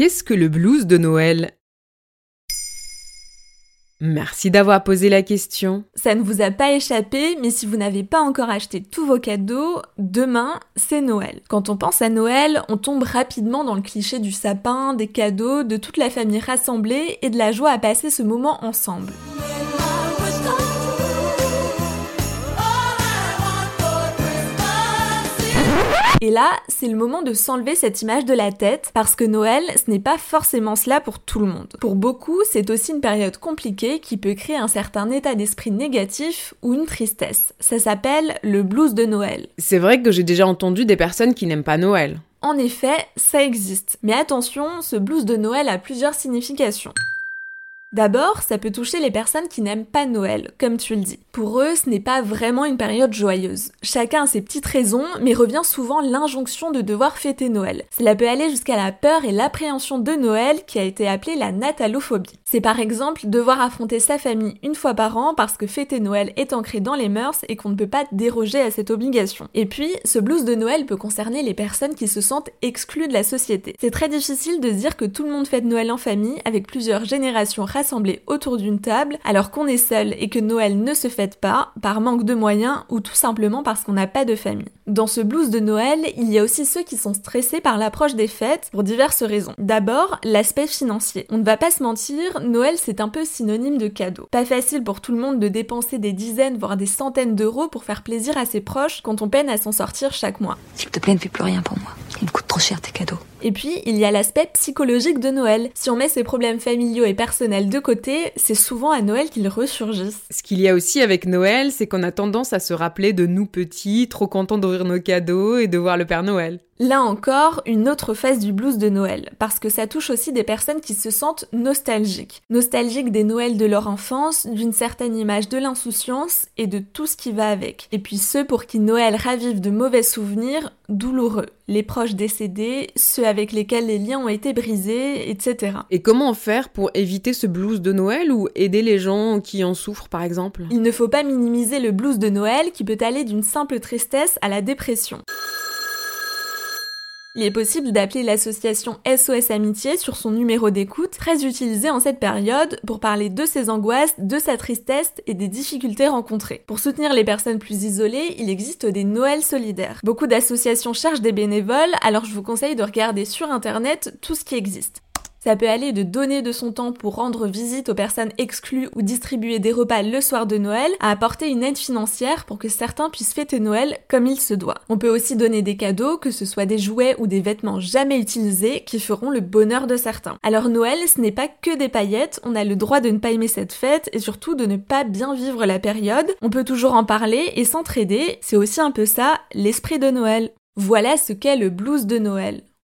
Qu'est-ce que le blues de Noël? Merci d'avoir posé la question. Ça ne vous a pas échappé, mais si vous n'avez pas encore acheté tous vos cadeaux, demain, c'est Noël. Quand on pense à Noël, on tombe rapidement dans le cliché du sapin, des cadeaux, de toute la famille rassemblée et de la joie à passer ce moment ensemble. Et là, c'est le moment de s'enlever cette image de la tête, parce que Noël, ce n'est pas forcément cela pour tout le monde. Pour beaucoup, c'est aussi une période compliquée qui peut créer un certain état d'esprit négatif ou une tristesse. Ça s'appelle le blues de Noël. C'est vrai que j'ai déjà entendu des personnes qui n'aiment pas Noël. En effet, ça existe. Mais attention, ce blues de Noël a plusieurs significations. D'abord, ça peut toucher les personnes qui n'aiment pas Noël, comme tu le dis. Pour eux, ce n'est pas vraiment une période joyeuse. Chacun a ses petites raisons, mais revient souvent l'injonction de devoir fêter Noël. Cela peut aller jusqu'à la peur et l'appréhension de Noël qui a été appelée la natalophobie. C'est par exemple devoir affronter sa famille une fois par an parce que fêter Noël est ancré dans les mœurs et qu'on ne peut pas déroger à cette obligation. Et puis, ce blues de Noël peut concerner les personnes qui se sentent exclues de la société. C'est très difficile de dire que tout le monde fête Noël en famille avec plusieurs générations rassembler autour d'une table alors qu'on est seul et que Noël ne se fête pas par manque de moyens ou tout simplement parce qu'on n'a pas de famille. Dans ce blues de Noël, il y a aussi ceux qui sont stressés par l'approche des fêtes pour diverses raisons. D'abord, l'aspect financier. On ne va pas se mentir, Noël c'est un peu synonyme de cadeau. Pas facile pour tout le monde de dépenser des dizaines voire des centaines d'euros pour faire plaisir à ses proches quand on peine à s'en sortir chaque mois. S'il te plaît, ne fais plus rien pour moi. Il me coûte trop cher tes cadeaux. Et puis, il y a l'aspect psychologique de Noël. Si on met ses problèmes familiaux et personnels de côté, c'est souvent à Noël qu'ils ressurgissent. Ce qu'il y a aussi avec Noël, c'est qu'on a tendance à se rappeler de nous petits, trop contents d'ouvrir nos cadeaux et de voir le Père Noël. Là encore, une autre phase du blues de Noël, parce que ça touche aussi des personnes qui se sentent nostalgiques. Nostalgiques des Noëls de leur enfance, d'une certaine image de l'insouciance et de tout ce qui va avec. Et puis ceux pour qui Noël ravive de mauvais souvenirs douloureux. Les proches décédés, ceux avec lesquels les liens ont été brisés, etc. Et comment faire pour éviter ce blues de Noël ou aider les gens qui en souffrent par exemple? Il ne faut pas minimiser le blues de Noël qui peut aller d'une simple tristesse à la dépression. Il est possible d'appeler l'association SOS Amitié sur son numéro d'écoute, très utilisé en cette période pour parler de ses angoisses, de sa tristesse et des difficultés rencontrées. Pour soutenir les personnes plus isolées, il existe des Noëls solidaires. Beaucoup d'associations cherchent des bénévoles, alors je vous conseille de regarder sur internet tout ce qui existe. Ça peut aller de donner de son temps pour rendre visite aux personnes exclues ou distribuer des repas le soir de Noël, à apporter une aide financière pour que certains puissent fêter Noël comme il se doit. On peut aussi donner des cadeaux, que ce soit des jouets ou des vêtements jamais utilisés, qui feront le bonheur de certains. Alors Noël, ce n'est pas que des paillettes, on a le droit de ne pas aimer cette fête et surtout de ne pas bien vivre la période. On peut toujours en parler et s'entraider, c'est aussi un peu ça, l'esprit de Noël. Voilà ce qu'est le blues de Noël.